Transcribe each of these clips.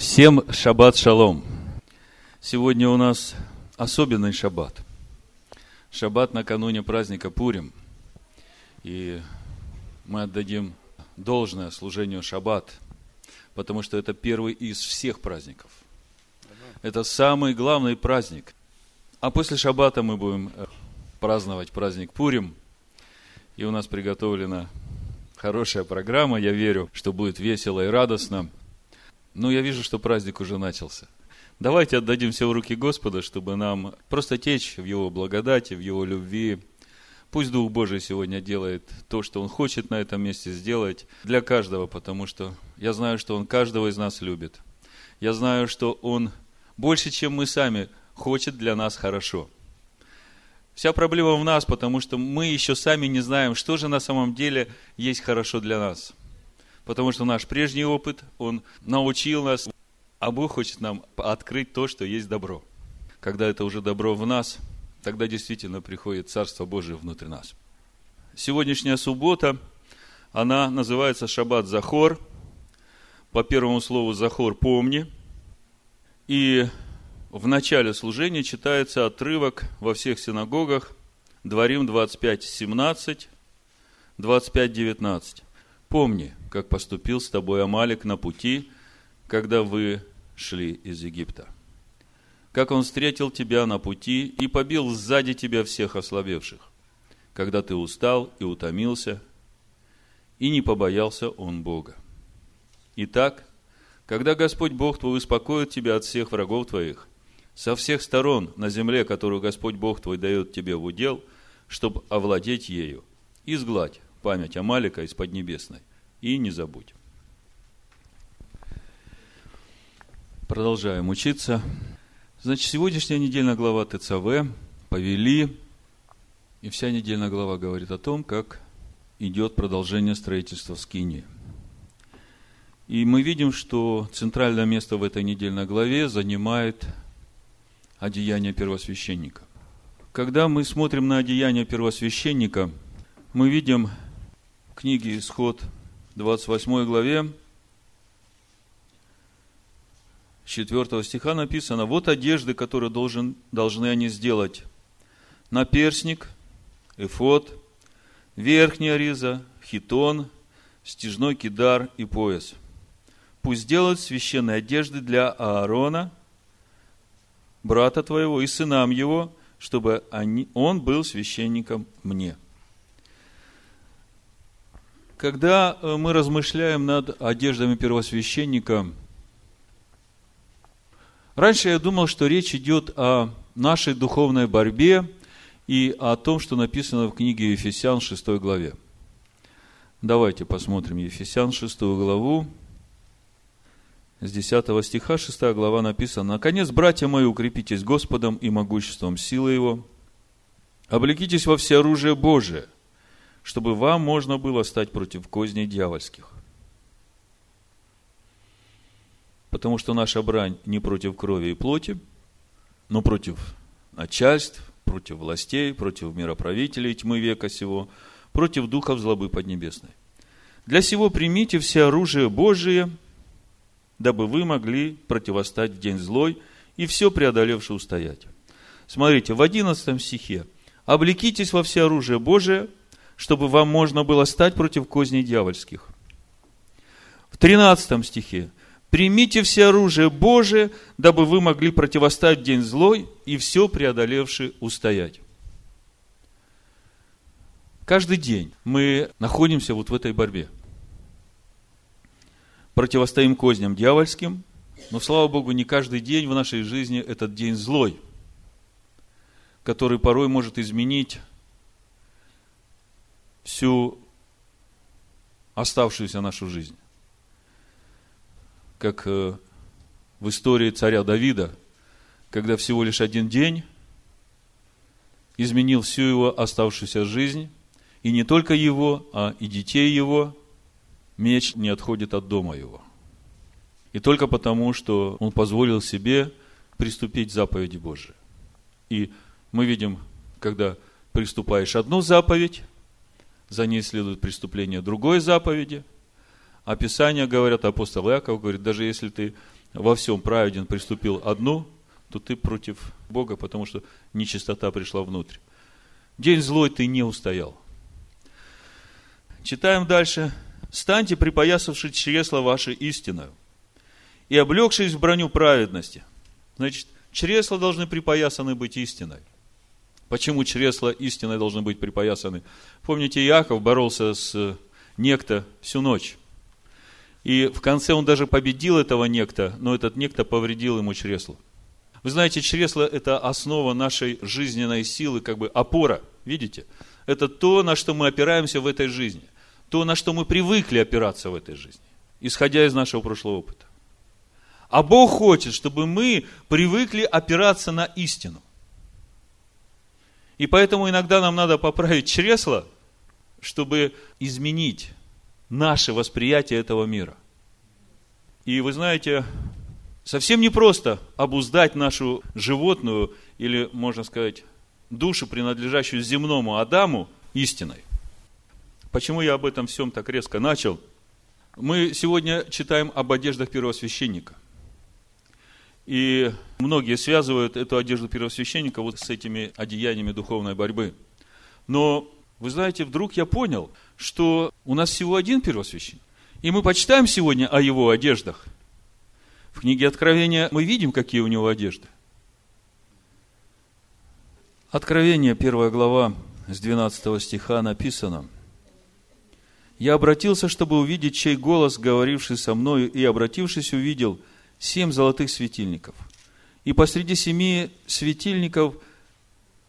Всем шаббат шалом. Сегодня у нас особенный шаббат. Шаббат накануне праздника Пурим. И мы отдадим должное служению шаббат, потому что это первый из всех праздников. Это самый главный праздник. А после шаббата мы будем э, праздновать праздник Пурим. И у нас приготовлена хорошая программа. Я верю, что будет весело и радостно – ну, я вижу, что праздник уже начался. Давайте отдадим все в руки Господа, чтобы нам просто течь в Его благодати, в Его любви. Пусть Дух Божий сегодня делает то, что Он хочет на этом месте сделать для каждого, потому что я знаю, что Он каждого из нас любит. Я знаю, что Он больше, чем мы сами, хочет для нас хорошо. Вся проблема в нас, потому что мы еще сами не знаем, что же на самом деле есть хорошо для нас – потому что наш прежний опыт, он научил нас, а Бог хочет нам открыть то, что есть добро. Когда это уже добро в нас, тогда действительно приходит Царство Божие внутрь нас. Сегодняшняя суббота, она называется Шаббат Захор. По первому слову Захор – помни. И в начале служения читается отрывок во всех синагогах Дворим 25, 17, 25, 19. Помни, как поступил с тобой Амалик на пути, когда вы шли из Египта. Как он встретил тебя на пути и побил сзади тебя всех ослабевших, когда ты устал и утомился, и не побоялся он Бога. Итак, когда Господь Бог твой успокоит тебя от всех врагов твоих, со всех сторон на земле, которую Господь Бог твой дает тебе в удел, чтобы овладеть ею, изгладь память Амалика из Поднебесной. И не забудь. Продолжаем учиться. Значит, сегодняшняя недельная глава ТЦВ повели, и вся недельная глава говорит о том, как идет продолжение строительства Скинии. И мы видим, что центральное место в этой недельной главе занимает одеяние первосвященника. Когда мы смотрим на одеяние первосвященника, мы видим книги «Исход», 28 главе, 4 стиха написано, вот одежды, которые должен, должны они сделать. Наперсник, эфот, верхняя риза, хитон, стяжной кидар и пояс. Пусть делают священные одежды для Аарона, брата твоего и сынам его, чтобы они, он был священником мне. Когда э, мы размышляем над одеждами первосвященника, раньше я думал, что речь идет о нашей духовной борьбе и о том, что написано в книге Ефесян 6 главе. Давайте посмотрим Ефесян 6 главу. С 10 стиха 6 глава написано, «Наконец, братья мои, укрепитесь Господом и могуществом силы Его, облекитесь во все оружие Божие – чтобы вам можно было стать против козней дьявольских. Потому что наша брань не против крови и плоти, но против начальств, против властей, против мироправителей тьмы века сего, против духов злобы поднебесной. Для сего примите все оружие Божие, дабы вы могли противостать в день злой и все преодолевши устоять. Смотрите, в 11 стихе. Облекитесь во все оружие Божие – чтобы вам можно было стать против козней дьявольских. В 13 стихе. Примите все оружие Божие, дабы вы могли противостать день злой и все преодолевший устоять. Каждый день мы находимся вот в этой борьбе. Противостоим козням дьявольским, но, слава Богу, не каждый день в нашей жизни этот день злой, который порой может изменить всю оставшуюся нашу жизнь. Как э, в истории царя Давида, когда всего лишь один день изменил всю его оставшуюся жизнь, и не только его, а и детей его, меч не отходит от дома его. И только потому, что он позволил себе приступить к заповеди Божией. И мы видим, когда приступаешь одну заповедь, за ней следует преступление другой заповеди. Писания говорят, апостол Иаков говорит, даже если ты во всем праведен приступил одну, то ты против Бога, потому что нечистота пришла внутрь. День злой ты не устоял. Читаем дальше. «Станьте, припоясавши чресла ваши истиною, и облегшись в броню праведности». Значит, чресла должны припоясаны быть истиной. Почему чресла истиной должны быть припоясаны? Помните, Иаков боролся с некто всю ночь. И в конце он даже победил этого некто, но этот некто повредил ему чресло. Вы знаете, чресло – это основа нашей жизненной силы, как бы опора, видите? Это то, на что мы опираемся в этой жизни. То, на что мы привыкли опираться в этой жизни, исходя из нашего прошлого опыта. А Бог хочет, чтобы мы привыкли опираться на истину. И поэтому иногда нам надо поправить чресло, чтобы изменить наше восприятие этого мира. И вы знаете, совсем непросто обуздать нашу животную, или, можно сказать, душу, принадлежащую земному Адаму, истиной. Почему я об этом всем так резко начал? Мы сегодня читаем об одеждах первосвященника. И многие связывают эту одежду первосвященника вот с этими одеяниями духовной борьбы. Но, вы знаете, вдруг я понял – что у нас всего один первосвященник. И мы почитаем сегодня о его одеждах. В книге Откровения мы видим, какие у него одежды. Откровение, первая глава, с 12 стиха написано. «Я обратился, чтобы увидеть, чей голос, говоривший со мною, и, обратившись, увидел семь золотых светильников. И посреди семи светильников,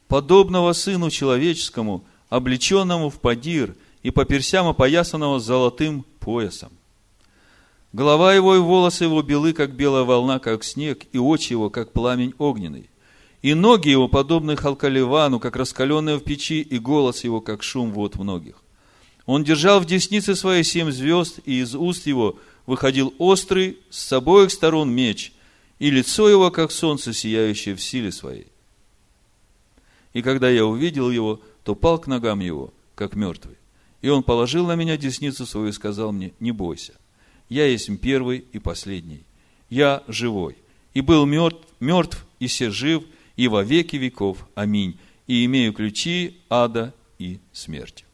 подобного Сыну Человеческому, облеченному в падир – и по персям опоясанного золотым поясом. Голова его и волосы его белы, как белая волна, как снег, и очи его, как пламень огненный. И ноги его, подобны халкаливану, как раскаленные в печи, и голос его, как шум вод многих. Он держал в деснице своей семь звезд, и из уст его выходил острый с обоих сторон меч, и лицо его, как солнце, сияющее в силе своей. И когда я увидел его, то пал к ногам его, как мертвый. И он положил на меня десницу свою и сказал мне, не бойся, я есть первый и последний, я живой, и был мертв, мертв и все жив, и во веки веков. Аминь. И имею ключи ада и смерти.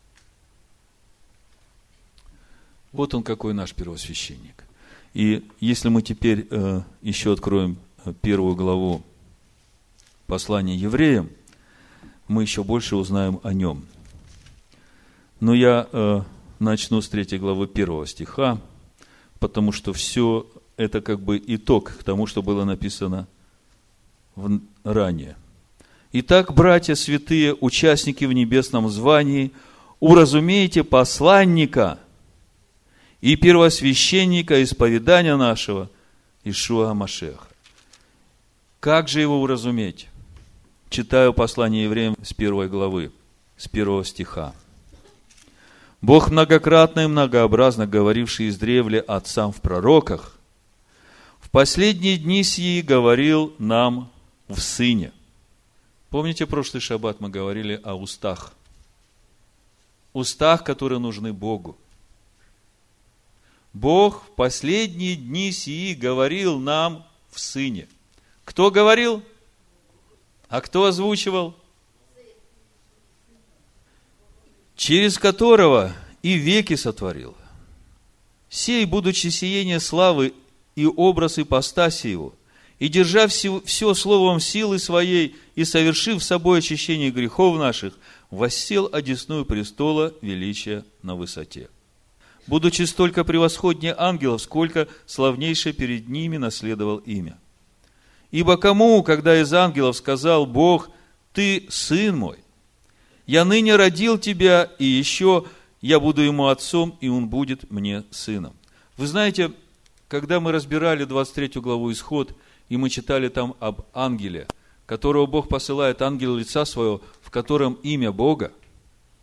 Вот он какой наш первосвященник. И если мы теперь э, еще откроем э, первую главу послания евреям, мы еще больше узнаем о нем – но я э, начну с третьей главы первого стиха, потому что все это как бы итог к тому, что было написано в, ранее. Итак, братья святые, участники в небесном звании, уразумейте посланника и первосвященника исповедания нашего Ишуа Машеха. Как же его уразуметь? Читаю послание евреям с первой главы, с первого стиха. Бог многократно и многообразно говоривший издревле отцам в пророках, в последние дни сии говорил нам в Сыне. Помните, прошлый шаббат мы говорили о устах. Устах, которые нужны Богу. Бог в последние дни сии говорил нам в Сыне. Кто говорил? А кто озвучивал? через которого и веки сотворил. Сей, будучи сиение славы и образ ипостаси его, и держа все, все словом силы своей, и совершив собой очищение грехов наших, воссел одесную престола величия на высоте. Будучи столько превосходнее ангелов, сколько славнейше перед ними наследовал имя. Ибо кому, когда из ангелов сказал Бог, ты сын мой, я ныне родил тебя, и еще я буду ему отцом, и он будет мне сыном. Вы знаете, когда мы разбирали 23 главу Исход, и мы читали там об ангеле, которого Бог посылает, ангел лица своего, в котором имя Бога,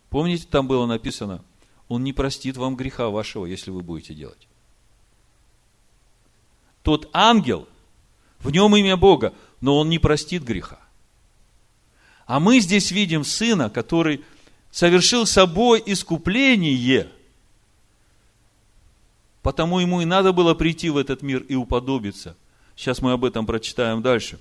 помните, там было написано, он не простит вам греха вашего, если вы будете делать. Тот ангел, в нем имя Бога, но он не простит греха. А мы здесь видим сына, который совершил собой искупление, потому ему и надо было прийти в этот мир и уподобиться. Сейчас мы об этом прочитаем дальше.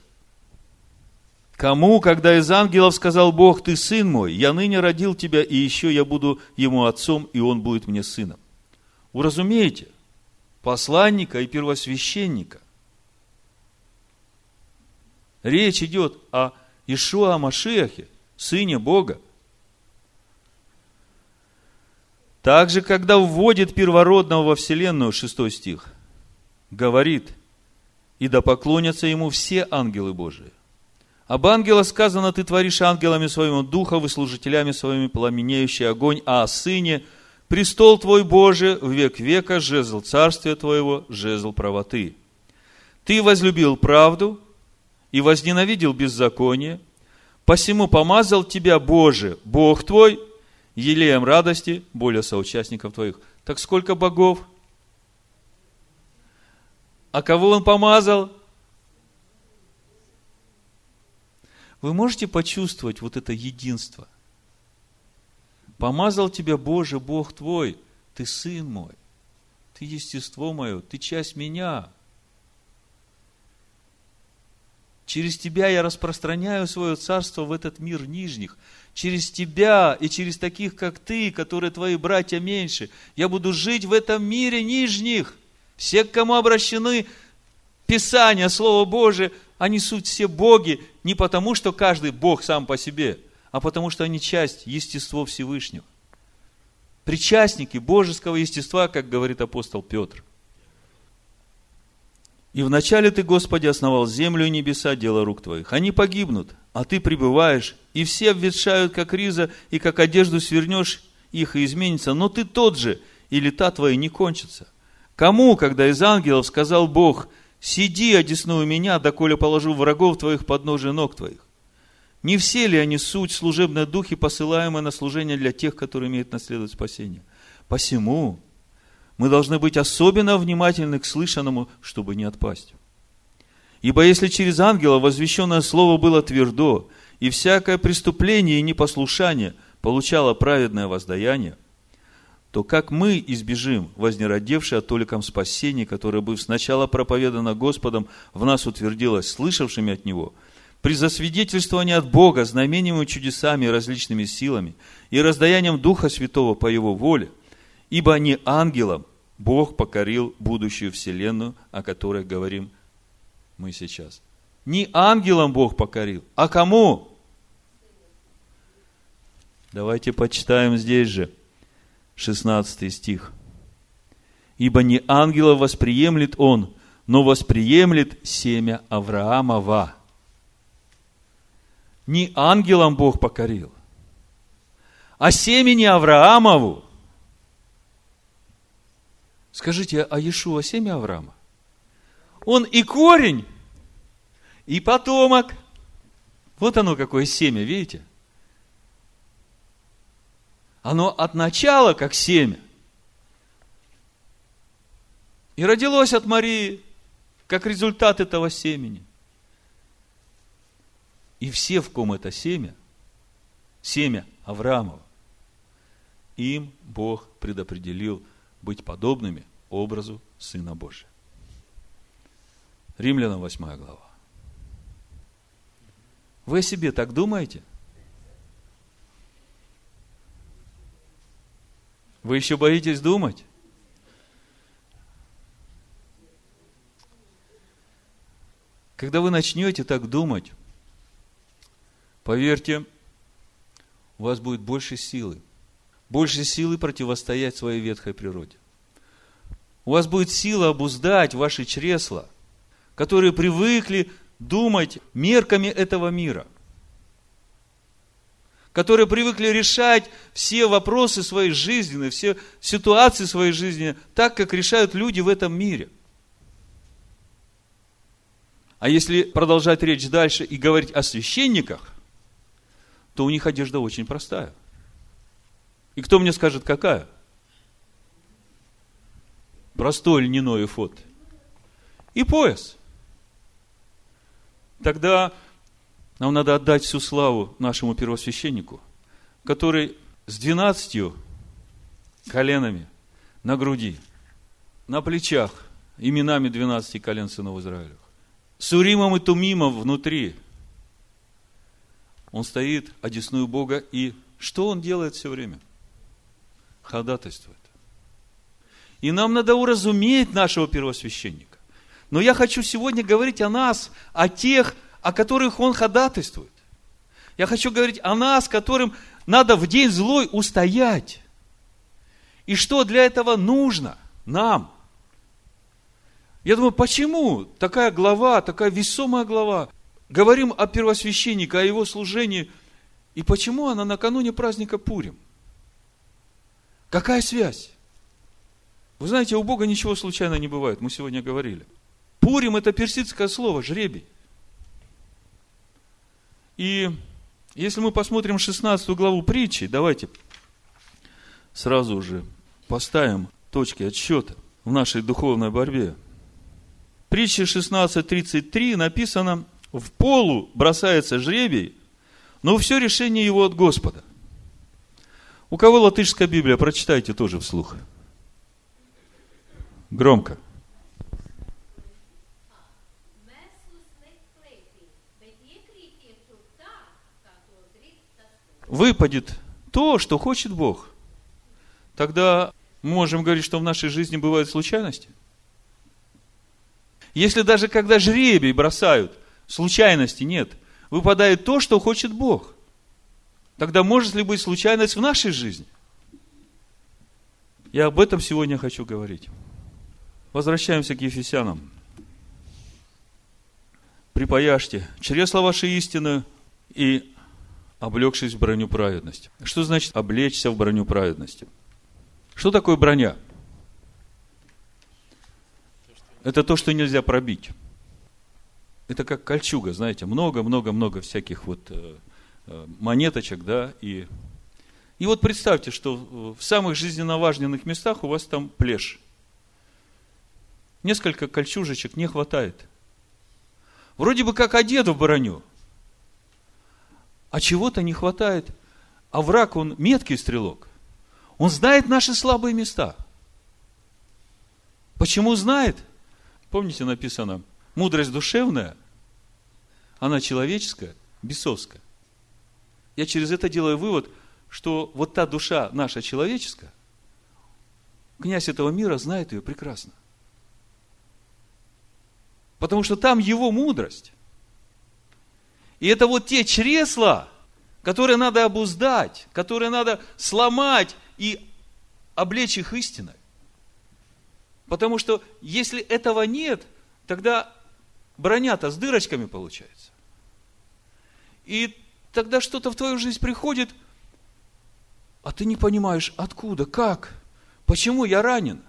Кому, когда из ангелов сказал Бог, ты сын мой, я ныне родил тебя, и еще я буду ему отцом, и он будет мне сыном. Вы разумеете, посланника и первосвященника. Речь идет о Ишуа Машехе, сыне Бога. Также, когда вводит первородного во вселенную, 6 стих, говорит, и да поклонятся ему все ангелы Божии. Об ангелах сказано, ты творишь ангелами своими духов и служителями своими пламенеющий огонь, а о сыне – престол твой Божий в век века, жезл царствия твоего, жезл правоты. Ты возлюбил правду и возненавидел беззаконие, посему помазал тебя Боже, Бог твой, елеем радости, более соучастников твоих. Так сколько богов? А кого он помазал? Вы можете почувствовать вот это единство? Помазал тебя Боже, Бог твой, ты сын мой, ты естество мое, ты часть меня. Через тебя я распространяю свое царство в этот мир нижних. Через тебя и через таких, как ты, которые твои братья меньше, я буду жить в этом мире нижних. Все, к кому обращены Писание, Слово Божие, они суть все боги не потому, что каждый бог сам по себе, а потому, что они часть естества Всевышнего. Причастники божеского естества, как говорит апостол Петр. И вначале ты, Господи, основал землю и небеса, дело рук твоих. Они погибнут, а ты пребываешь, и все обветшают, как риза, и как одежду свернешь их и изменится, но ты тот же, и лета твои не кончатся. Кому, когда из ангелов сказал Бог – Сиди, одесную меня, доколе положу врагов твоих под ножи ног твоих. Не все ли они суть служебные духи, посылаемые на служение для тех, которые имеют наследовать спасение? Посему мы должны быть особенно внимательны к слышанному, чтобы не отпасть. Ибо если через ангела возвещенное слово было твердо, и всякое преступление и непослушание получало праведное воздаяние, то как мы избежим вознеродевшей от толиком спасения, которое, быв сначала проповедано Господом, в нас утвердилось слышавшими от Него, при засвидетельствовании от Бога знамениями, чудесами и различными силами и раздаянием Духа Святого по Его воле, ибо не ангелам Бог покорил будущую вселенную, о которой говорим мы сейчас. Не ангелам Бог покорил, а кому? Давайте почитаем здесь же – 16 стих. Ибо не ангела восприемлет он, но восприемлет семя Авраамова. Не ангелам Бог покорил, а семени Авраамову. Скажите, а Иешуа семя Авраама? Он и корень, и потомок. Вот оно какое семя, видите? – оно от начала как семя. И родилось от Марии как результат этого семени. И все, в ком это семя, семя Авраамова, им Бог предопределил быть подобными образу Сына Божия. Римлянам 8 глава. Вы о себе так думаете – Вы еще боитесь думать? Когда вы начнете так думать, поверьте, у вас будет больше силы. Больше силы противостоять своей ветхой природе. У вас будет сила обуздать ваши чресла, которые привыкли думать мерками этого мира которые привыкли решать все вопросы своей жизни, все ситуации своей жизни так, как решают люди в этом мире. А если продолжать речь дальше и говорить о священниках, то у них одежда очень простая. И кто мне скажет, какая? Простой льняной эфот. И пояс. Тогда нам надо отдать всю славу нашему первосвященнику, который с двенадцатью коленами на груди, на плечах, именами двенадцати колен сынов Израиля, с Уримом и Тумимом внутри. Он стоит, одесную Бога, и что он делает все время? Ходатайствует. И нам надо уразуметь нашего первосвященника. Но я хочу сегодня говорить о нас, о тех, о которых он ходатайствует. Я хочу говорить о нас, которым надо в день злой устоять. И что для этого нужно нам? Я думаю, почему такая глава, такая весомая глава? Говорим о первосвященнике, о его служении. И почему она накануне праздника Пурим? Какая связь? Вы знаете, у Бога ничего случайно не бывает. Мы сегодня говорили. Пурим – это персидское слово, жребий. И если мы посмотрим 16 главу притчи, давайте сразу же поставим точки отсчета в нашей духовной борьбе. Притче 16.33 написано, в полу бросается жребий, но все решение его от Господа. У кого латышская Библия, прочитайте тоже вслух. Громко. Выпадет то, что хочет Бог. Тогда можем говорить, что в нашей жизни бывают случайности. Если даже когда жребий бросают, случайности нет, выпадает то, что хочет Бог. Тогда может ли быть случайность в нашей жизни? Я об этом сегодня хочу говорить. Возвращаемся к Ефесянам. Припаяшьте чресла вашей истины и облегшись в броню праведности. Что значит облечься в броню праведности? Что такое броня? Это то, что нельзя пробить. Это как кольчуга, знаете, много-много-много всяких вот э, э, монеточек, да, и, и вот представьте, что в самых жизненно важных местах у вас там плешь несколько кольчужечек не хватает. Вроде бы как одет в броню, а чего-то не хватает. А враг, он меткий стрелок. Он знает наши слабые места. Почему знает? Помните, написано, мудрость душевная, она человеческая, бесовская. Я через это делаю вывод, что вот та душа наша человеческая, князь этого мира знает ее прекрасно. Потому что там его мудрость. И это вот те чресла, которые надо обуздать, которые надо сломать и облечь их истиной. Потому что если этого нет, тогда броня-то с дырочками получается. И тогда что-то в твою жизнь приходит, а ты не понимаешь, откуда, как, почему я ранен,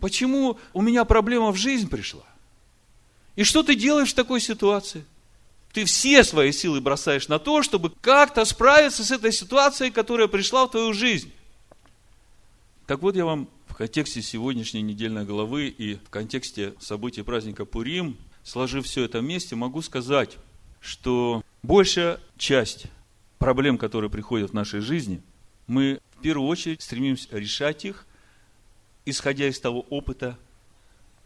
почему у меня проблема в жизнь пришла. И что ты делаешь в такой ситуации? Ты все свои силы бросаешь на то, чтобы как-то справиться с этой ситуацией, которая пришла в твою жизнь. Так вот, я вам в контексте сегодняшней недельной главы и в контексте событий праздника Пурим, сложив все это вместе, могу сказать, что большая часть проблем, которые приходят в нашей жизни, мы в первую очередь стремимся решать их, исходя из того опыта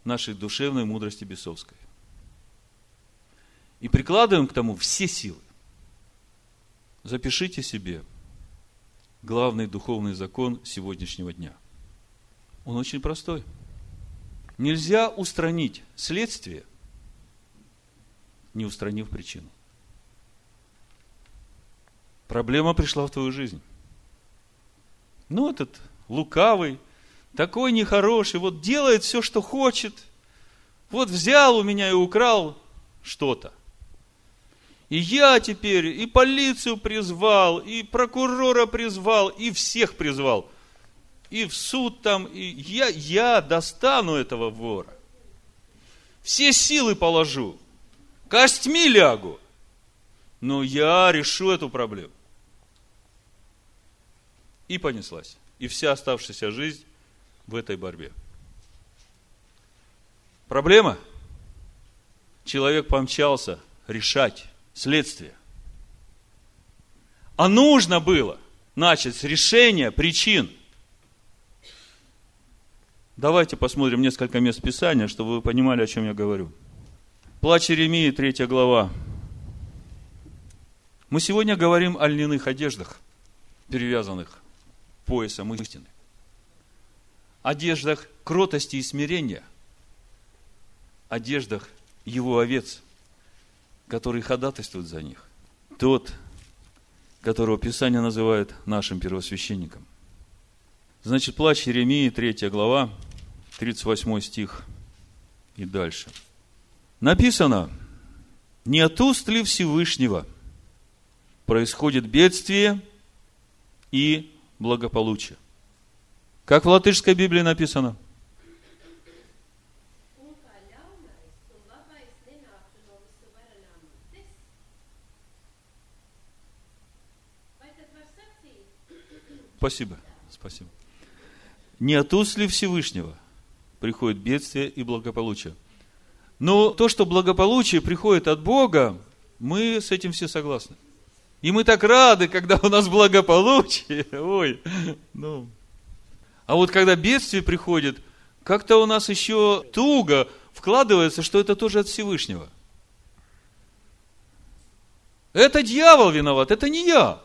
нашей душевной мудрости бесовской и прикладываем к тому все силы. Запишите себе главный духовный закон сегодняшнего дня. Он очень простой. Нельзя устранить следствие, не устранив причину. Проблема пришла в твою жизнь. Ну, этот лукавый, такой нехороший, вот делает все, что хочет. Вот взял у меня и украл что-то – и я теперь и полицию призвал, и прокурора призвал, и всех призвал. И в суд там, и я, я достану этого вора. Все силы положу. Костьми лягу. Но я решу эту проблему. И понеслась. И вся оставшаяся жизнь в этой борьбе. Проблема? Человек помчался решать следствие. А нужно было начать с решения причин. Давайте посмотрим несколько мест Писания, чтобы вы понимали, о чем я говорю. Плач Иеремии, третья глава. Мы сегодня говорим о льняных одеждах, перевязанных поясом истины. Одеждах кротости и смирения. Одеждах его овец, которые ходатайствуют за них. Тот, которого Писание называет нашим первосвященником. Значит, плач Еремии, 3 глава, 38 стих и дальше. Написано, не от уст ли Всевышнего происходит бедствие и благополучие. Как в латышской Библии написано? Спасибо, спасибо. Не от уст ли Всевышнего приходит бедствие и благополучие? Но то, что благополучие приходит от Бога, мы с этим все согласны. И мы так рады, когда у нас благополучие. Ой, ну. А вот когда бедствие приходит, как-то у нас еще туго вкладывается, что это тоже от Всевышнего. Это дьявол виноват, это не я.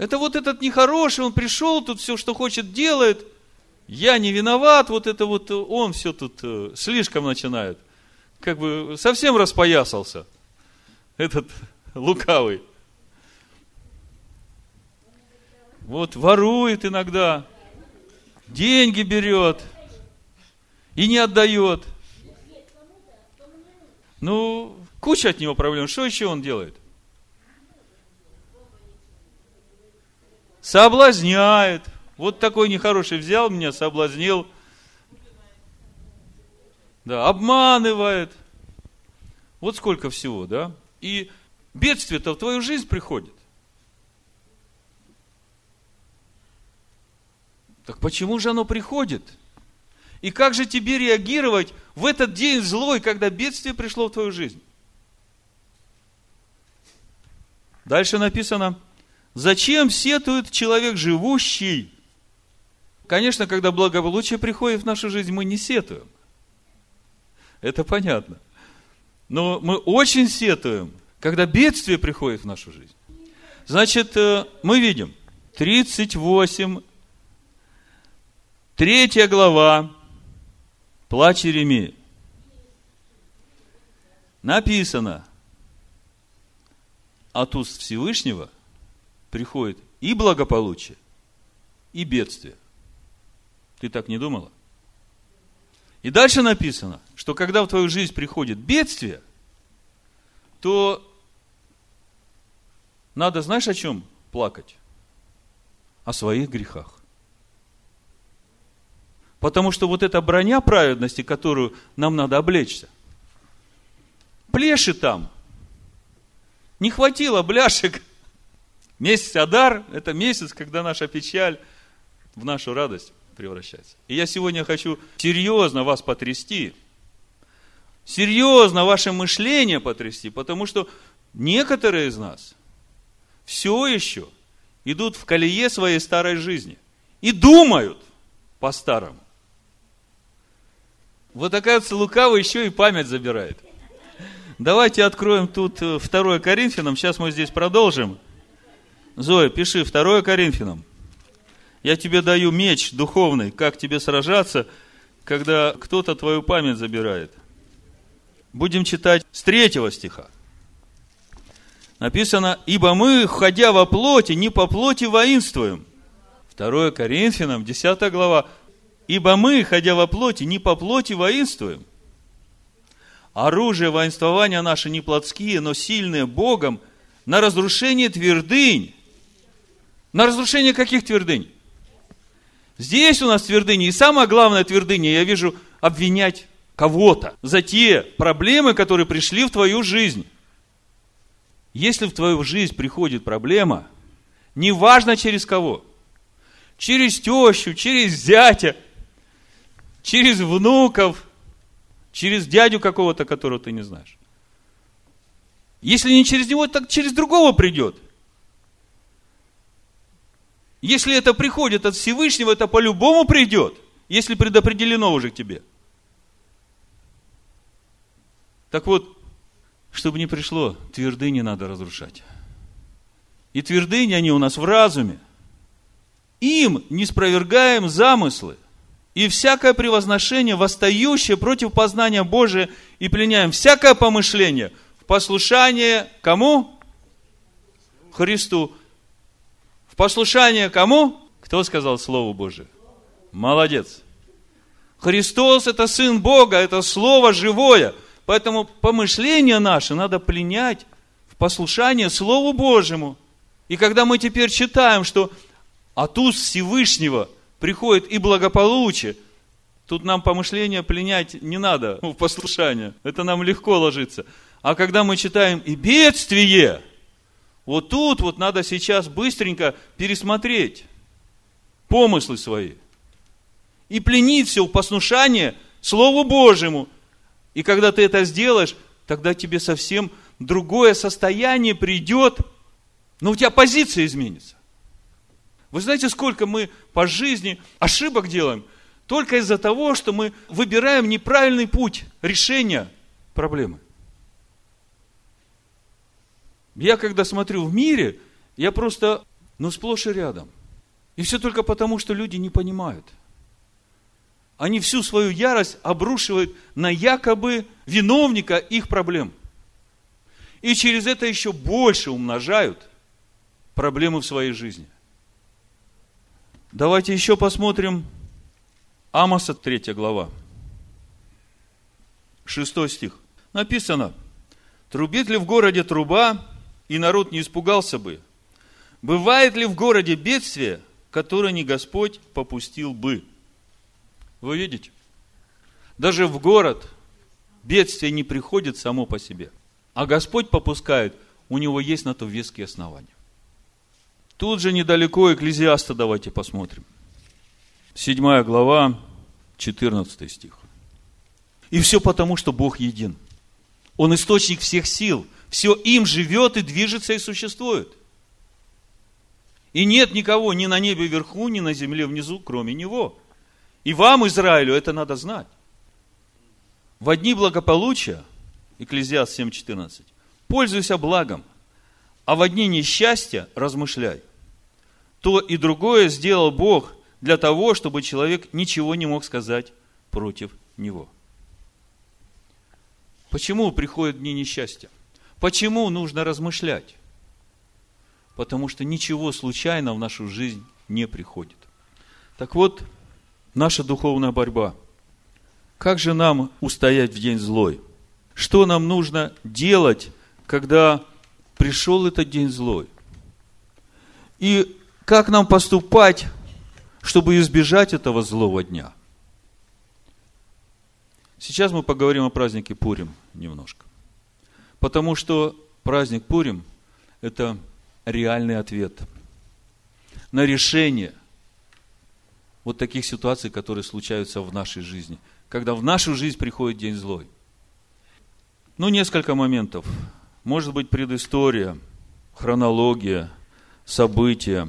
Это вот этот нехороший, он пришел, тут все, что хочет, делает. Я не виноват, вот это вот он все тут э, слишком начинает. Как бы совсем распоясался. Этот лукавый. Вот ворует иногда, деньги берет и не отдает. Ну, куча от него проблем. Что еще он делает? Соблазняет. Вот такой нехороший взял меня, соблазнил. Да, обманывает. Вот сколько всего, да? И бедствие-то в твою жизнь приходит. Так почему же оно приходит? И как же тебе реагировать в этот день злой, когда бедствие пришло в твою жизнь? Дальше написано, Зачем сетует человек живущий? Конечно, когда благополучие приходит в нашу жизнь, мы не сетуем. Это понятно. Но мы очень сетуем, когда бедствие приходит в нашу жизнь. Значит, э, мы видим, 38, третья глава, плач Иеремии. Написано, от уст Всевышнего – приходит и благополучие, и бедствие. Ты так не думала? И дальше написано, что когда в твою жизнь приходит бедствие, то надо, знаешь, о чем плакать? О своих грехах. Потому что вот эта броня праведности, которую нам надо облечься, плеши там. Не хватило бляшек Месяц Адар – это месяц, когда наша печаль в нашу радость превращается. И я сегодня хочу серьезно вас потрясти, серьезно ваше мышление потрясти, потому что некоторые из нас все еще идут в колее своей старой жизни и думают по-старому. Вот такая лукавая еще и память забирает. Давайте откроем тут 2 э, Коринфянам, сейчас мы здесь продолжим – Зоя, пиши 2 Коринфянам. Я тебе даю меч духовный, как тебе сражаться, когда кто-то твою память забирает. Будем читать с третьего стиха. Написано, ибо мы, ходя во плоти, не по плоти воинствуем. 2 Коринфянам, 10 глава. Ибо мы, ходя во плоти, не по плоти воинствуем. Оружие воинствования наше не плотские, но сильные Богом на разрушение твердынь на разрушение каких твердынь? Здесь у нас твердыни. И самое главное твердыня, я вижу, обвинять кого-то за те проблемы, которые пришли в твою жизнь. Если в твою жизнь приходит проблема, неважно через кого, через тещу, через зятя, через внуков, через дядю какого-то, которого ты не знаешь. Если не через него, так через другого придет – если это приходит от Всевышнего, это по-любому придет, если предопределено уже к тебе. Так вот, чтобы не пришло, твердыни надо разрушать. И твердыни, они у нас в разуме. Им не спровергаем замыслы и всякое превозношение, восстающее против познания Божия, и пленяем всякое помышление в послушание кому? Христу. Послушание кому? Кто сказал Слову Божие? Молодец. Христос – это Сын Бога, это Слово живое. Поэтому помышление наше надо пленять в послушание Слову Божьему. И когда мы теперь читаем, что от уст Всевышнего приходит и благополучие, тут нам помышление пленять не надо в послушание. Это нам легко ложится. А когда мы читаем и бедствие, вот тут вот надо сейчас быстренько пересмотреть помыслы свои – и пленить все в послушание Слову Божьему. И когда ты это сделаешь, тогда тебе совсем другое состояние придет, но у тебя позиция изменится. Вы знаете, сколько мы по жизни ошибок делаем? Только из-за того, что мы выбираем неправильный путь решения проблемы. Я когда смотрю в мире, я просто, ну, сплошь и рядом. И все только потому, что люди не понимают – они всю свою ярость обрушивают на якобы виновника их проблем. И через это еще больше умножают проблемы в своей жизни. Давайте еще посмотрим Амоса 3 глава. 6 стих. Написано, трубит ли в городе труба, и народ не испугался бы? Бывает ли в городе бедствие, которое не Господь попустил бы? Вы видите? Даже в город бедствие не приходит само по себе. А Господь попускает, у него есть на то веские основания. Тут же недалеко Экклезиаста давайте посмотрим. Седьмая глава, 14 стих. И все потому, что Бог един. Он источник всех сил. Все им живет и движется и существует. И нет никого ни на небе вверху, ни на земле внизу, кроме Него. И вам, Израилю, это надо знать. В одни благополучия, Экклезиаст 7.14, пользуйся благом, а в одни несчастья размышляй. То и другое сделал Бог для того, чтобы человек ничего не мог сказать против него. Почему приходят дни несчастья? Почему нужно размышлять? Потому что ничего случайно в нашу жизнь не приходит. Так вот, наша духовная борьба. Как же нам устоять в день злой? Что нам нужно делать, когда пришел этот день злой? И как нам поступать, чтобы избежать этого злого дня? Сейчас мы поговорим о празднике Пурим немножко. Потому что праздник Пурим – это реальный ответ на решение вот таких ситуаций, которые случаются в нашей жизни. Когда в нашу жизнь приходит день злой. Ну, несколько моментов. Может быть, предыстория, хронология, события.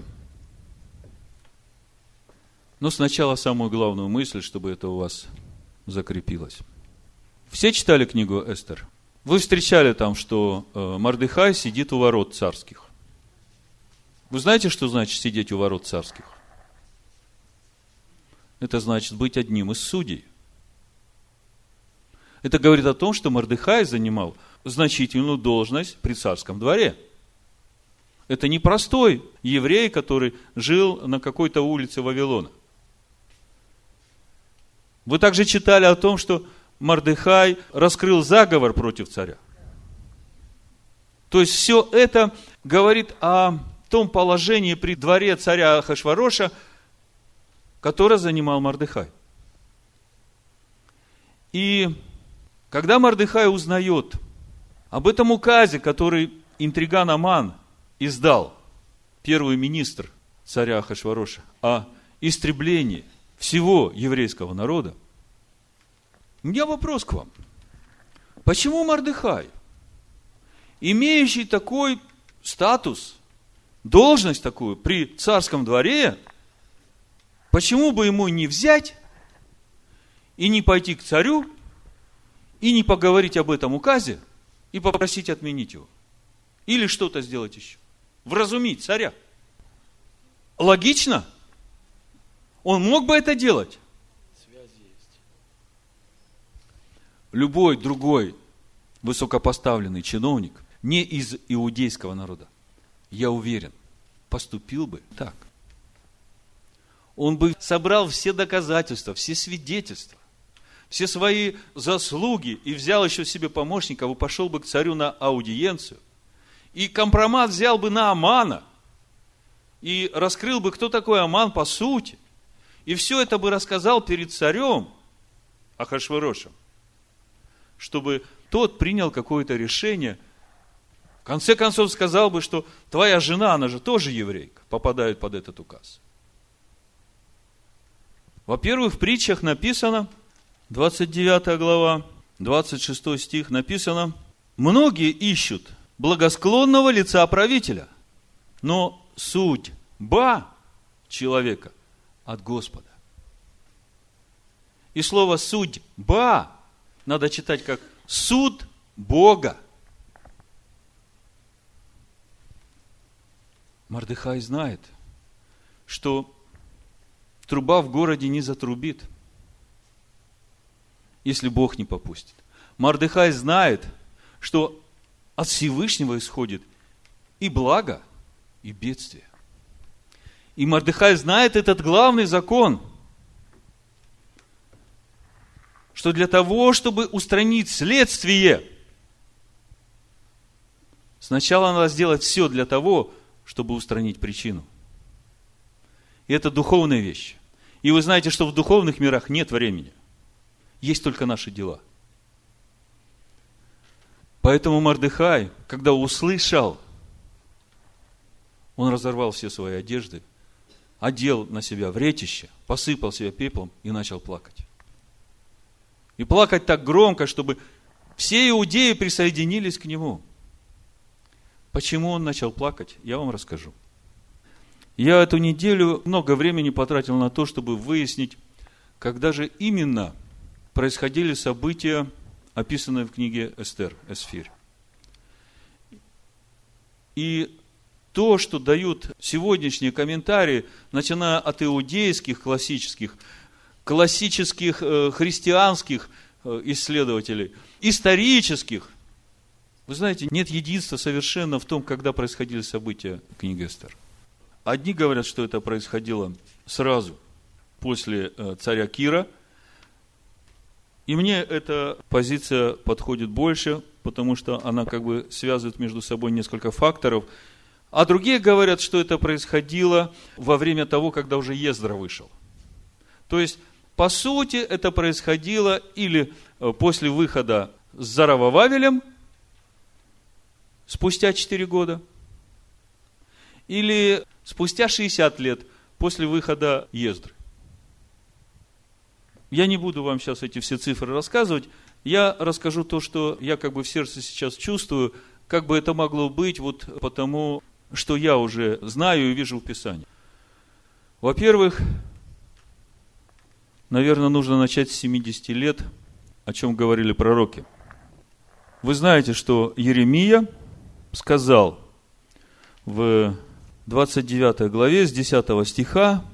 Но сначала самую главную мысль, чтобы это у вас закрепилось. Все читали книгу Эстер? Вы встречали там, что э, Мардыхай сидит у ворот царских. Вы знаете, что значит сидеть у ворот царских? Это значит быть одним из судей. Это говорит о том, что Мордыхай занимал значительную должность при царском дворе. Это не простой еврей, который жил на какой-то улице Вавилона. Вы также читали о том, что Мордыхай раскрыл заговор против царя. То есть все это говорит о том положении при дворе царя Ахашвароша, которое занимал Мардыхай. И когда Мардыхай узнает об этом указе, который интриган Аман издал, первый министр царя Ахашвароша, о истреблении всего еврейского народа, у меня вопрос к вам. Почему Мардыхай, имеющий такой статус, должность такую при царском дворе, Почему бы ему не взять и не пойти к царю и не поговорить об этом указе и попросить отменить его. Или что-то сделать еще. Вразумить царя. Логично? Он мог бы это делать? Любой другой высокопоставленный чиновник, не из иудейского народа, я уверен, поступил бы так. Он бы собрал все доказательства, все свидетельства, все свои заслуги и взял еще себе помощников и пошел бы к царю на аудиенцию. И компромат взял бы на Амана и раскрыл бы, кто такой Аман по сути. И все это бы рассказал перед царем Ахашвырошем, чтобы тот принял какое-то решение. В конце концов сказал бы, что твоя жена, она же тоже еврейка, попадает под этот указ. Во-первых, в притчах написано – 29 глава, 26 стих написано, многие ищут благосклонного лица правителя, но судьба человека от Господа. И слово судьба надо читать как суд Бога. Мардыхай знает, что труба в городе не затрубит – если Бог не попустит. Мардыхай знает, что от Всевышнего исходит и благо, и бедствие. И Мардыхай знает этот главный закон, что для того, чтобы устранить следствие, сначала надо сделать все для того, чтобы устранить причину. И это духовная вещь. И вы знаете, что в духовных мирах нет времени. Есть только наши дела. Поэтому Мардыхай, когда услышал, он разорвал все свои одежды, одел на себя вретище, посыпал себя пеплом и начал плакать. И плакать так громко, чтобы все иудеи присоединились к нему. Почему он начал плакать, я вам расскажу. Я эту неделю много времени потратил на то, чтобы выяснить, когда же именно происходили события, описанные в книге Эстер, Эсфирь. И то, что дают сегодняшние комментарии, начиная от иудейских классических, классических э, христианских э, исследователей, исторических, вы знаете, нет единства совершенно в том, когда происходили события книги Эстер. Одни говорят, что это происходило сразу после э, царя Кира – и мне эта позиция подходит больше, потому что она как бы связывает между собой несколько факторов. А другие говорят, что это происходило во время того, когда уже Ездра вышел. То есть, по сути, это происходило или э, после выхода с Заравававелем, спустя 4 года, или спустя 60 лет после выхода Ездры. Я не буду вам сейчас эти все цифры рассказывать. Я расскажу то, что я как бы в сердце сейчас чувствую, как бы это могло быть, вот потому, что я уже знаю и вижу в Писании. Во-первых, наверное, нужно начать с 70 лет, о чем говорили пророки. Вы знаете, что Еремия сказал в 29 главе с 10 стиха,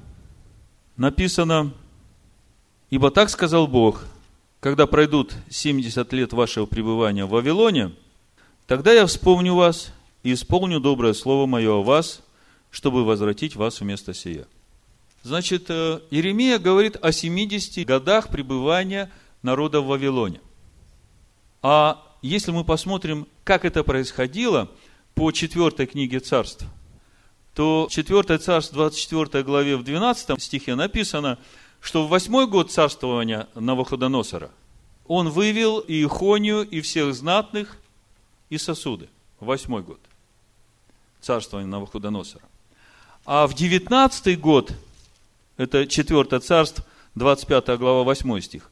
написано – Ибо так сказал Бог, когда пройдут 70 лет вашего пребывания в Вавилоне, тогда я вспомню вас и исполню доброе слово мое о вас, чтобы возвратить вас вместо сия. Значит, э, Иеремия говорит о 70 годах пребывания народа в Вавилоне. А если мы посмотрим, как это происходило по четвертой книге царств, то 4 царств, 24 главе в 12 стихе написано – что в восьмой год царствования Навуходоносора он вывел и Ихонию, и всех знатных, и сосуды. Восьмой год царствования Навуходоносора. А в девятнадцатый год, это четвертое царство, 25 глава, 8 стих,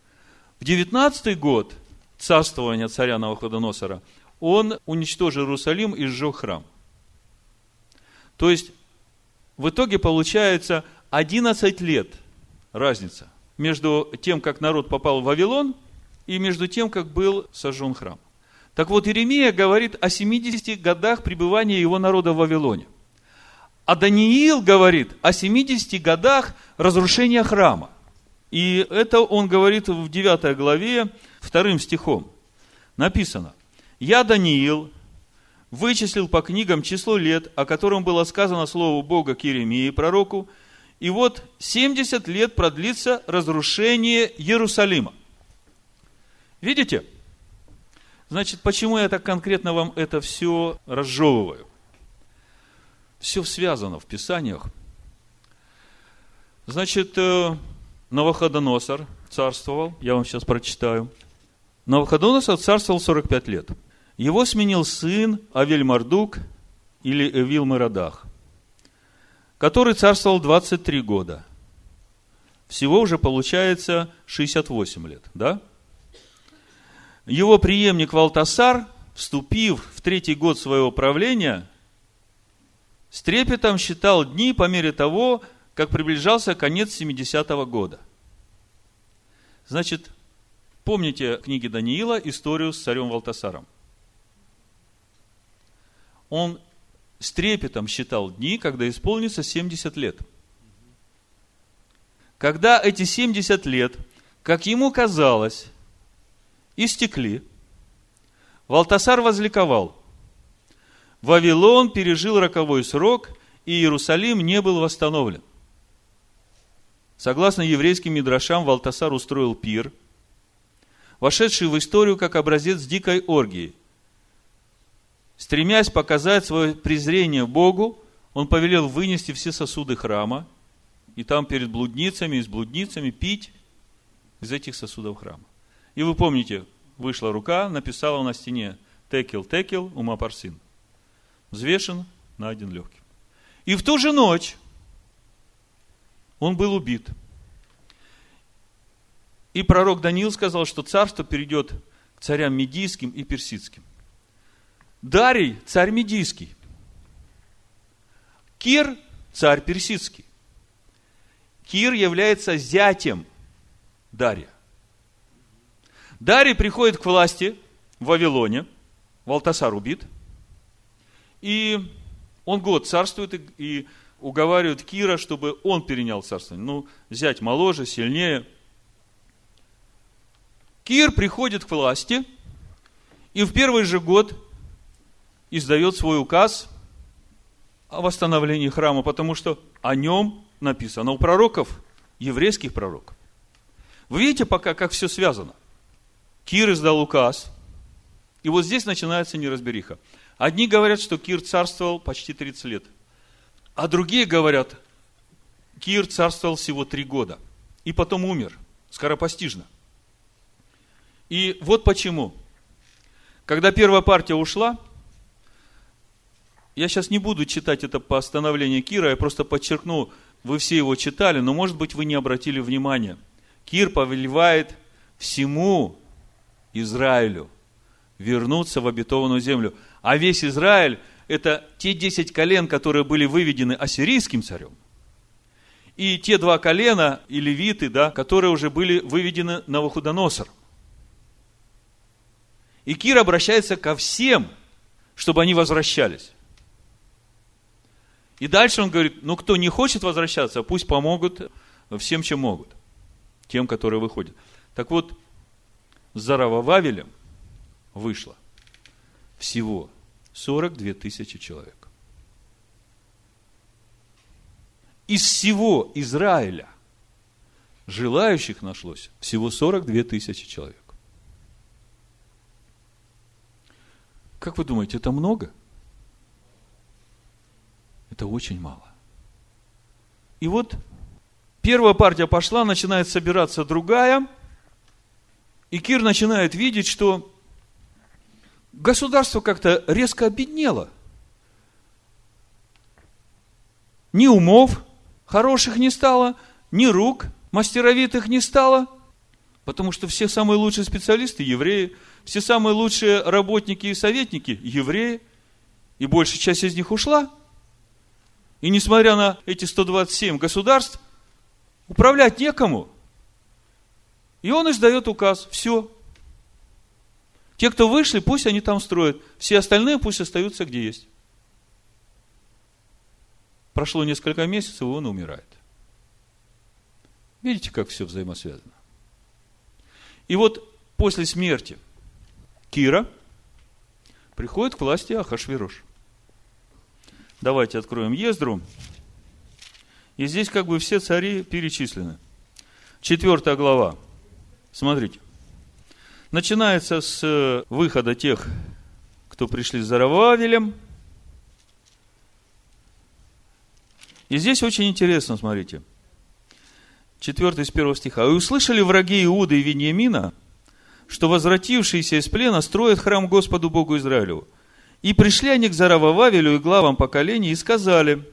в девятнадцатый год царствования царя Навуходоносора он уничтожил Иерусалим и сжег храм. То есть, в итоге получается 11 лет – разница между тем, как народ попал в Вавилон, и между тем, как был сожжен храм. Так вот, Иеремия говорит о 70 годах пребывания его народа в Вавилоне. А Даниил говорит о 70 годах разрушения храма. И это он говорит в 9 главе, вторым стихом. Написано, «Я, Даниил, вычислил по книгам число лет, о котором было сказано слово Бога к Иеремии, пророку, и вот 70 лет продлится разрушение Иерусалима. Видите? Значит, почему я так конкретно вам это все разжевываю? Все связано в Писаниях. Значит, э, Новоходоносор царствовал, я вам сейчас прочитаю. Новоходоносор царствовал 45 лет. Его сменил сын Авель Мардук или Эвил Мирадах, который царствовал 23 года. Всего уже получается 68 лет, да? Его преемник Валтасар, вступив в третий год своего правления, с трепетом считал дни по мере того, как приближался конец 70-го года. Значит, помните книги Даниила, историю с царем Валтасаром. Он с трепетом считал дни, когда исполнится 70 лет. Когда эти 70 лет, как ему казалось, истекли, Валтасар возликовал. Вавилон пережил роковой срок, и Иерусалим не был восстановлен. Согласно еврейским мидрашам, Валтасар устроил пир, вошедший в историю как образец дикой оргии. Стремясь показать свое презрение Богу, он повелел вынести все сосуды храма, и там перед блудницами и с блудницами пить из этих сосудов храма. И вы помните, вышла рука, написала на стене «Текел, текел, умапарсин». Взвешен, найден легким. И в ту же ночь он был убит. И пророк Даниил сказал, что царство перейдет к царям медийским и персидским. Дарий – царь медийский. Кир – царь персидский. Кир является зятем Дария. Дарий приходит к власти в Вавилоне, Валтасар убит, и он год царствует, и уговаривают Кира, чтобы он перенял царство. Ну, взять моложе, сильнее. Кир приходит к власти, и в первый же год издает свой указ о восстановлении храма, потому что о нем написано у пророков, еврейских пророков. Вы видите пока, как все связано. Кир издал указ, и вот здесь начинается неразбериха. Одни говорят, что Кир царствовал почти 30 лет. А другие говорят, Кир царствовал всего три года. И потом умер, скоропостижно. И вот почему. Когда первая партия ушла, я сейчас не буду читать это постановление Кира, я просто подчеркну, вы все его читали, но, может быть, вы не обратили внимания. Кир повелевает всему Израилю вернуться в обетованную землю. А весь Израиль это те десять колен, которые были выведены ассирийским царем, и те два колена, и левиты, да, которые уже были выведены Навуходоносором. И Кир обращается ко всем, чтобы они возвращались. И дальше он говорит, ну кто не хочет возвращаться, пусть помогут всем, чем могут. Тем, которые выходят. Так вот, за Равававелем вышло всего 42 тысячи человек. Из всего Израиля желающих нашлось всего 42 тысячи человек. Как вы думаете, это много? Это очень мало. И вот первая партия пошла, начинает собираться другая, и Кир начинает видеть, что государство как-то резко обеднело. Ни умов хороших не стало, ни рук мастеровитых не стало, потому что все самые лучшие специалисты – евреи, все самые лучшие работники и советники – евреи, и большая часть из них ушла. И несмотря на эти 127 государств, управлять некому. И он издает указ, все, Те, кто вышли, пусть они там строят. Все остальные пусть остаются где есть. Прошло несколько месяцев, и он умирает. Видите, как все взаимосвязано? И вот после смерти Кира приходит к власти Ахашвирош. Давайте откроем Ездру. И здесь как бы все цари перечислены. Четвертая глава. Смотрите. Начинается с э, выхода тех, кто пришли за Рававелем. И здесь очень интересно, смотрите. Четвертый с первого стиха. «И услышали враги Иуды и Вениамина, что возвратившиеся из плена строят храм Господу Богу Израилю. И пришли они к Заравававелю и главам поколений и сказали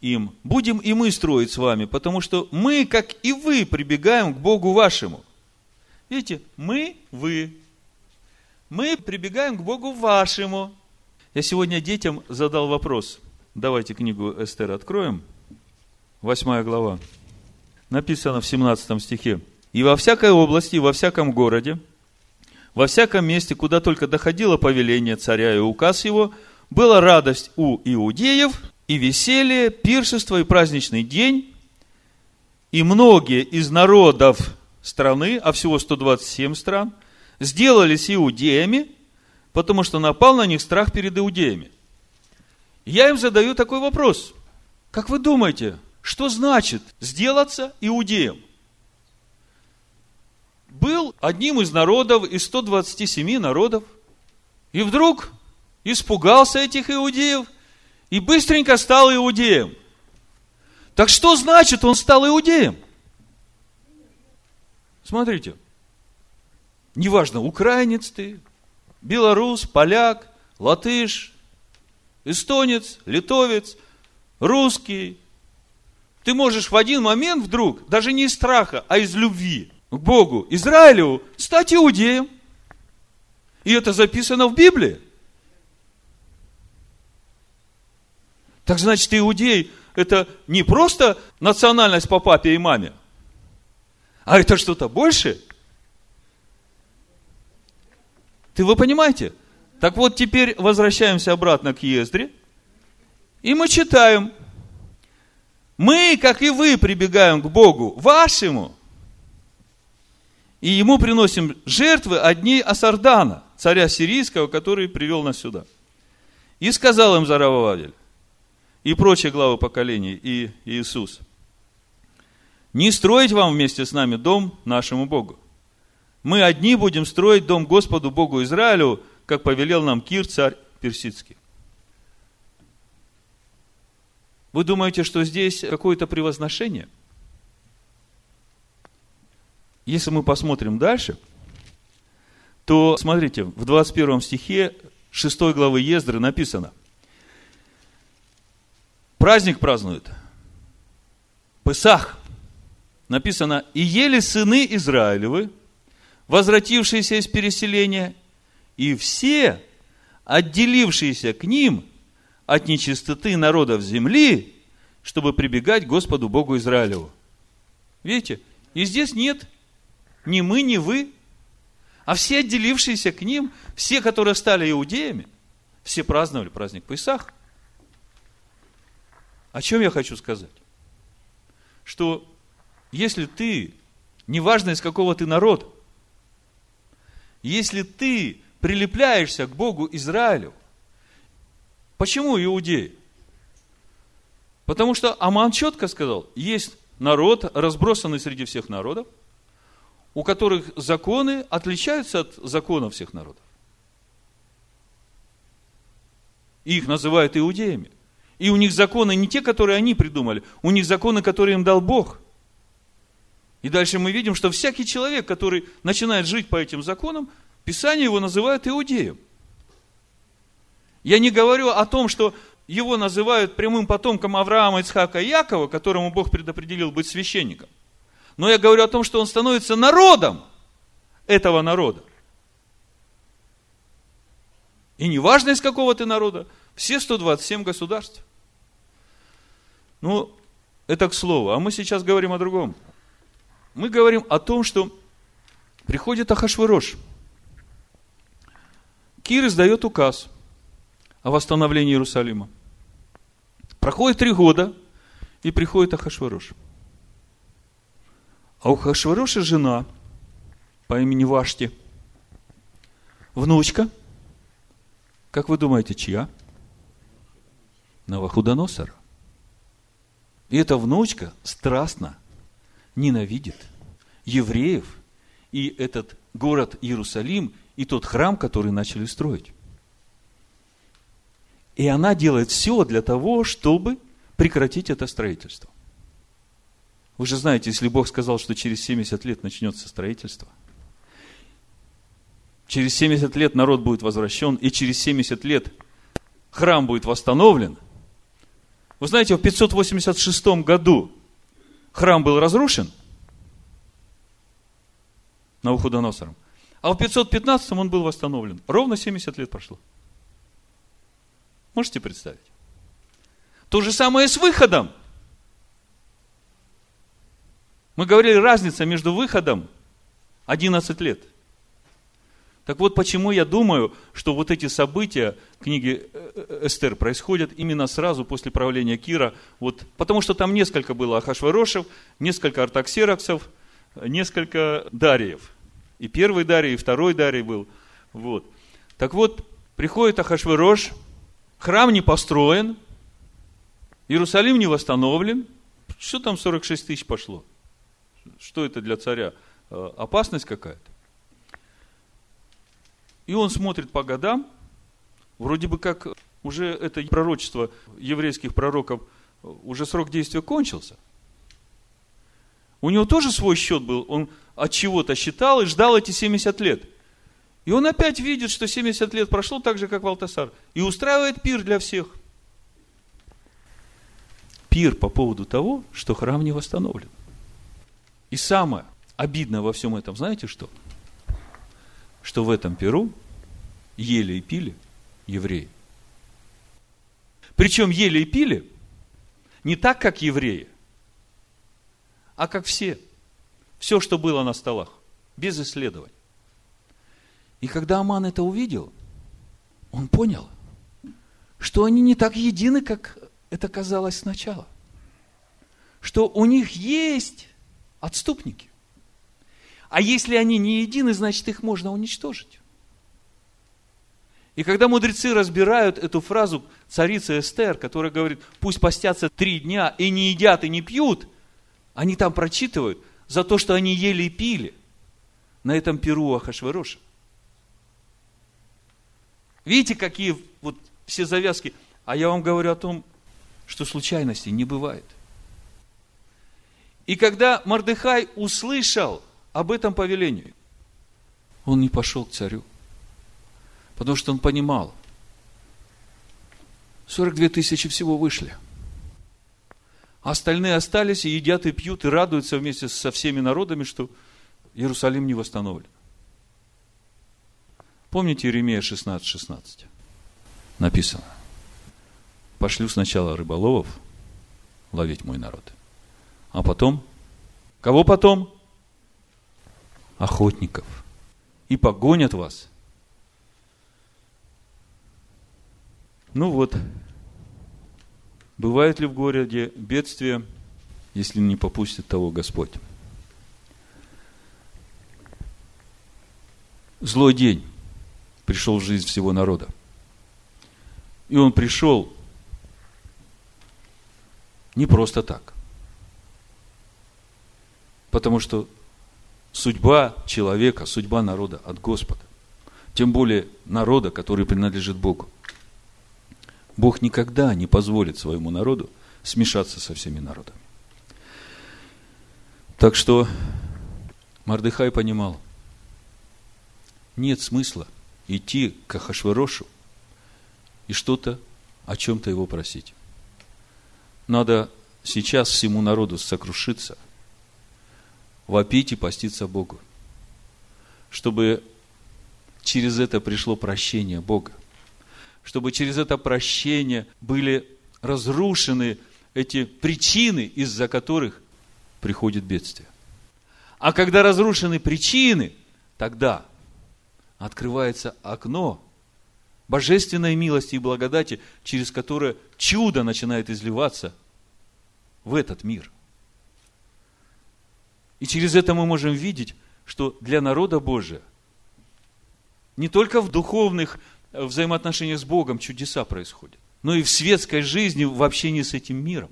им, будем и мы строить с вами, потому что мы, как и вы, прибегаем к Богу вашему. Видите, мы, вы. Мы прибегаем к Богу вашему. Я сегодня детям задал вопрос. Давайте книгу Эстер откроем. Восьмая глава. Написано в 17 стихе. «И во всякой области, во всяком городе, во всяком месте, куда только доходило повеление царя и указ его, была радость у иудеев, и веселье, пиршество и праздничный день, и многие из народов страны, а всего 127 стран, сделались иудеями, потому что напал на них страх перед иудеями. Я им задаю такой вопрос. Как вы думаете, что значит сделаться иудеем? Был одним из народов, из 127 народов, и вдруг испугался этих иудеев и быстренько стал иудеем. Так что значит он стал иудеем? Смотрите, неважно, украинец ты, белорус, поляк, латыш, эстонец, литовец, русский. Ты можешь в один момент вдруг, даже не из страха, а из любви к Богу, Израилю, стать иудеем. И это записано в Библии. Так значит, иудей – это не просто национальность по папе и маме, а это что-то большее. Ты вы понимаете? Так вот, теперь возвращаемся обратно к Ездре. И мы читаем. Мы, как и вы, прибегаем к Богу вашему. И ему приносим жертвы одни Асардана, царя сирийского, который привел нас сюда. И сказал им Зарававель, и прочие главы поколений, и Иисус – не строить вам вместе с нами дом нашему Богу. Мы одни будем строить дом Господу Богу Израилю, как повелел нам Кир, царь персидский. Вы думаете, что здесь какое-то превозношение? Если мы посмотрим дальше, то, смотрите, в 21 стихе 6 главы Ездры написано, праздник празднует, Песах, написано, и ели сыны Израилевы, возвратившиеся из переселения, и все, отделившиеся к ним от нечистоты народов земли, чтобы прибегать к Господу Богу Израилеву. Видите? И здесь нет ни мы, ни вы, а все отделившиеся к ним, все, которые стали иудеями, все праздновали праздник Песах. О чем я хочу сказать? Что если ты, неважно из какого ты народа, если ты прилепляешься к Богу Израилю, почему иудеи? Потому что Аман четко сказал, есть народ, разбросанный среди всех народов, у которых законы отличаются от законов всех народов. И их называют иудеями. И у них законы не те, которые они придумали, у них законы, которые им дал Бог – и дальше мы видим, что всякий человек, который начинает жить по этим законам, Писание его называет иудеем. Я не говорю о том, что его называют прямым потомком Авраама, Ицхака и Якова, которому Бог предопределил быть священником. Но я говорю о том, что он становится народом этого народа. И неважно из какого ты народа, все 127 государств. Ну, это к слову. А мы сейчас говорим о другом мы говорим о том, что приходит Ахашвырош. Кир издает указ о восстановлении Иерусалима. Проходит три года, и приходит Ахашварош. А у Ахашвароша жена по имени Вашти, внучка, как вы думаете, чья? Навахудоносора. И эта внучка страстно ненавидит евреев и этот город Иерусалим и тот храм, который начали строить. И она делает все для того, чтобы прекратить это строительство. Вы же знаете, если Бог сказал, что через 70 лет начнется строительство, через 70 лет народ будет возвращен, и через 70 лет храм будет восстановлен. Вы знаете, в 586 году храм был разрушен Навуходоносором, а в 515 он был восстановлен. Ровно 70 лет прошло. Можете представить? То же самое с выходом. Мы говорили, разница между выходом 11 лет. Так вот, почему я думаю, что вот эти события книги э, э, Эстер происходят именно сразу после правления Кира. Вот, потому что там несколько было Ахашварошев, несколько артаксероксов, несколько Дариев. И первый Дарий, и второй Дарий был. Вот. Так вот, приходит Ахашварош, храм не построен, Иерусалим не восстановлен. Что там 46 тысяч пошло? Что это для царя? Э, опасность какая-то? И он смотрит по годам, вроде бы как уже это пророчество еврейских пророков, уже срок действия кончился. У него тоже свой счет был, он от чего-то считал и ждал эти 70 лет. И он опять видит, что 70 лет прошло так же, как Валтасар, и устраивает пир для всех. Пир по поводу того, что храм не восстановлен. И самое обидное во всем этом, знаете что? что в этом Перу ели и пили евреи. Причем ели и пили не так, как евреи, а как все. Все, что было на столах, без исследований. И когда Аман это увидел, он понял, что они не так едины, как это казалось сначала. Что у них есть отступники. А если они не едины, значит их можно уничтожить. И когда мудрецы разбирают эту фразу царицы Эстер, которая говорит, пусть постятся три дня и не едят и не пьют, они там прочитывают за то, что они ели и пили на этом перу Ахашвероша. Видите, какие вот все завязки. А я вам говорю о том, что случайностей не бывает. И когда Мардыхай услышал – об этом повелении. Он не пошел к царю, потому что он понимал, 42 тысячи всего вышли. Остальные остались и едят, и пьют, и радуются вместе со всеми народами, что Иерусалим не восстановлен. Помните Иеремия 16, 16? Написано. Пошлю сначала рыболовов ловить мой народ. А потом? Кого потом? охотников и погонят вас. Ну вот, бывает ли в городе бедствие, если не попустит того Господь? Злой день пришел в жизнь всего народа. И он пришел не просто так. Потому что судьба человека, судьба народа от Господа. Тем более народа, который принадлежит Богу. Бог никогда не позволит своему народу смешаться со всеми народами. Так что Мардыхай понимал, нет смысла идти к Ахашверошу и что-то о чем-то его просить. Надо сейчас всему народу сокрушиться – вопить и поститься Богу. Чтобы через это пришло прощение Бога. Чтобы через это прощение были разрушены эти причины, из-за которых приходит бедствие. А когда разрушены причины, тогда открывается окно божественной милости и благодати, через которое чудо начинает изливаться в этот мир. И через это мы можем видеть, что для народа Божия не только в духовных взаимоотношениях с Богом чудеса происходят, но и в светской жизни, в общении с этим миром.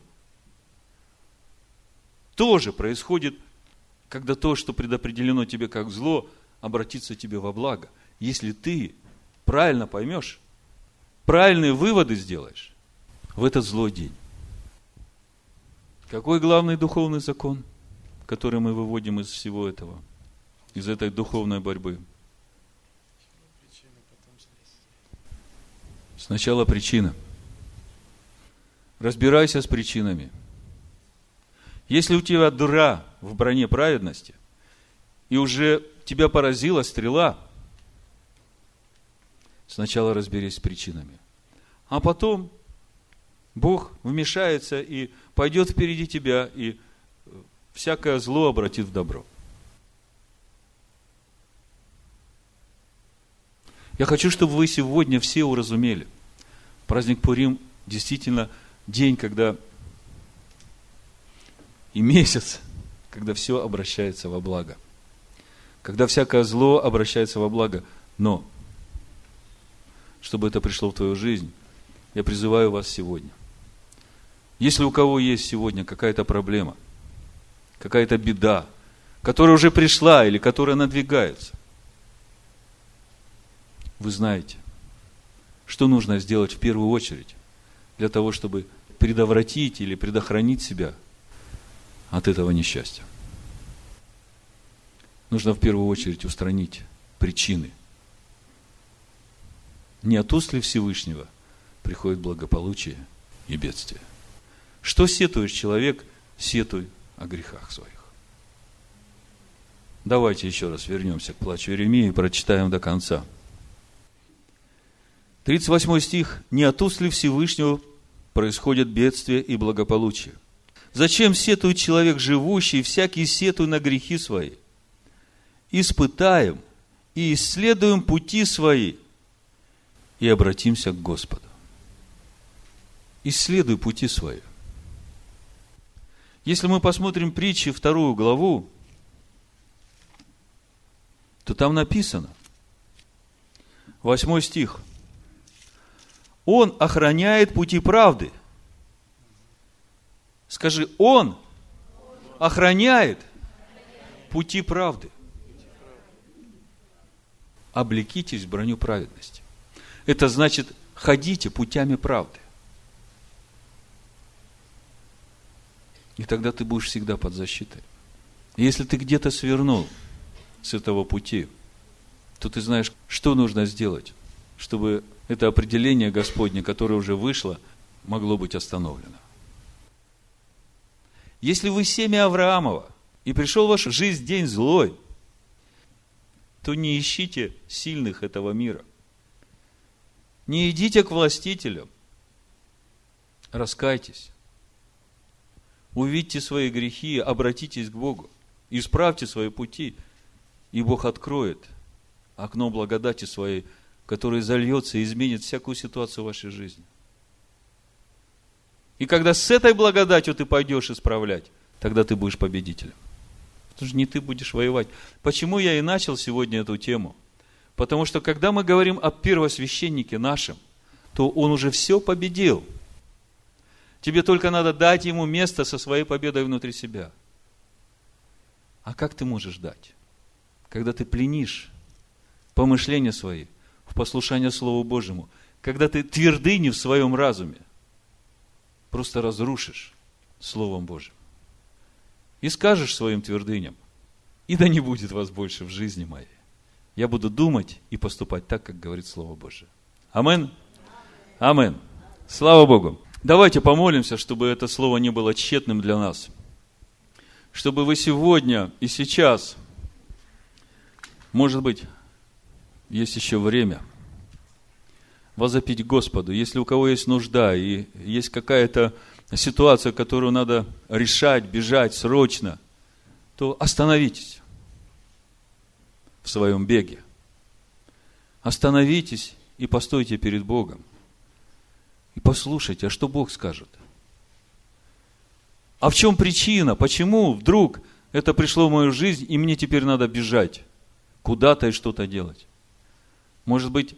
Тоже происходит, когда то, что предопределено тебе как зло, обратится тебе во благо. Если ты правильно поймешь, правильные выводы сделаешь в этот злой день. Какой главный духовный закон, который мы выводим из всего этого, из этой духовной борьбы? Сначала причина. Разбирайся с причинами. Если у тебя дыра в броне праведности, и уже тебя поразила стрела, сначала разберись с причинами. А потом Бог вмешается и пойдет впереди тебя, и всякое зло обратит в добро. Я хочу, чтобы вы сегодня все уразумели. Праздник Пурим действительно день, когда и месяц, когда все обращается во благо. Когда всякое зло обращается во благо. Но, чтобы это пришло в твою жизнь, я призываю вас сегодня. Если у кого есть сегодня какая-то проблема, какая-то беда, которая уже пришла или которая надвигается, вы знаете, что нужно сделать в первую очередь для того, чтобы предотвратить или предохранить себя от этого несчастья. Нужно в первую очередь устранить причины. Не от устли Всевышнего приходит благополучие и бедствие. Что сетуешь человек, сетуй о грехах своих. Давайте еще раз вернемся к плачу Иеремии и прочитаем до конца. 38 стих. «Не от устли Всевышнего происходят бедствия и благополучие. Зачем сетует человек живущий, всякий сетуй на грехи свои? Испытаем и исследуем пути свои и обратимся к Господу. Исследуй пути свои. Если мы посмотрим притчи вторую главу, то там написано, восьмой стих – он охраняет пути правды. Скажи, Он охраняет пути правды. Облекитесь в броню праведности. Это значит, ходите путями правды. И тогда ты будешь всегда под защитой. Если ты где-то свернул с этого пути, то ты знаешь, что нужно сделать, чтобы это определение Господне, которое уже вышло, могло быть остановлено. Если вы семя Авраамова, и пришел в вашу жизнь день злой, то не ищите сильных этого мира. Не идите к властителям. Раскайтесь. Увидьте свои грехи, обратитесь к Богу. Исправьте свои пути, и Бог откроет окно благодати своей который зальется и изменит всякую ситуацию в вашей жизни. И когда с этой благодатью ты пойдешь исправлять, тогда ты будешь победителем. Потому что не ты будешь воевать. Почему я и начал сегодня эту тему? Потому что когда мы говорим о первосвященнике нашем, то он уже все победил. Тебе только надо дать ему место со своей победой внутри себя. А как ты можешь дать? Когда ты пленишь помышления свои – в послушание Слову Божьему, когда ты твердыни в своем разуме просто разрушишь Словом Божьим. И скажешь своим твердыням, и да не будет вас больше в жизни моей. Я буду думать и поступать так, как говорит Слово Божие. Амин. Амин. Слава Богу. Давайте помолимся, чтобы это слово не было тщетным для нас. Чтобы вы сегодня и сейчас, может быть, есть еще время возопить Господу. Если у кого есть нужда и есть какая-то ситуация, которую надо решать, бежать срочно, то остановитесь в своем беге. Остановитесь и постойте перед Богом. И послушайте, а что Бог скажет? А в чем причина? Почему вдруг это пришло в мою жизнь, и мне теперь надо бежать куда-то и что-то делать? Может быть,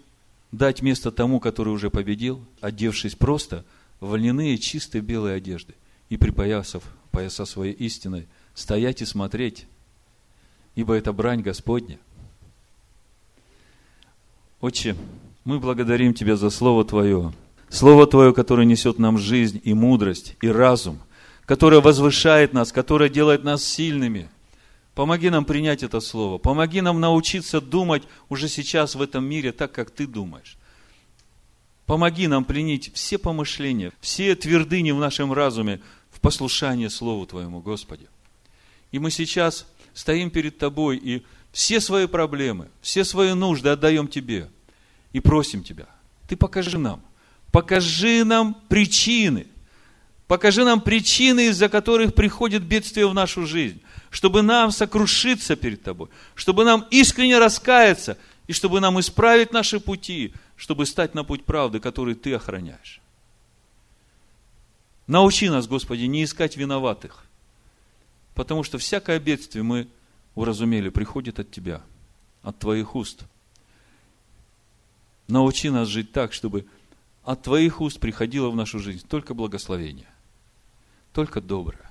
дать место тому, который уже победил, одевшись просто в льняные чистые белые одежды и припоясав пояса своей истиной, стоять и смотреть, ибо это брань Господня. Отче, мы благодарим Тебя за Слово Твое, Слово Твое, которое несет нам жизнь и мудрость, и разум, которое возвышает нас, которое делает нас сильными. Помоги нам принять это Слово. Помоги нам научиться думать уже сейчас в этом мире так, как Ты думаешь. Помоги нам принять все помышления, все твердыни в нашем разуме в послушание Слову Твоему, Господи. И мы сейчас стоим перед Тобой и все свои проблемы, все свои нужды отдаем Тебе и просим Тебя. Ты покажи нам, покажи нам причины, покажи нам причины, из-за которых приходит бедствие в нашу жизнь, чтобы нам сокрушиться перед Тобой, чтобы нам искренне раскаяться и чтобы нам исправить наши пути, чтобы стать на путь правды, который Ты охраняешь. Научи нас, Господи, не искать виноватых, потому что всякое бедствие мы уразумели, приходит от Тебя, от Твоих уст. Научи нас жить так, чтобы от Твоих уст приходило в нашу жизнь только благословение, только доброе.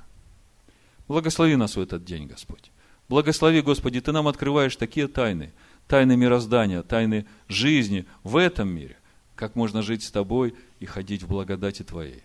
Благослови нас в этот день, Господь. Благослови, Господи, Ты нам открываешь такие тайны, тайны мироздания, тайны жизни в этом мире, как можно жить с Тобой и ходить в благодати Твоей.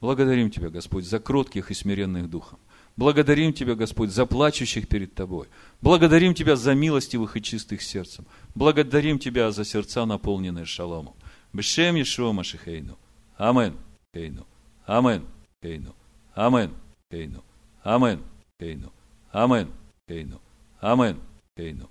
Благодарим Тебя, Господь, за кротких и смиренных духом. Благодарим Тебя, Господь, за плачущих перед Тобой. Благодарим Тебя за милостивых и чистых сердцем. Благодарим Тебя за сердца, наполненные шаломом. Бешем Ешуа Машихейну. Амен. Кейну. Амен. Кейну. Амен. Кейну. Амен. Кейну. Амен. Кейну. Амен. Кейну.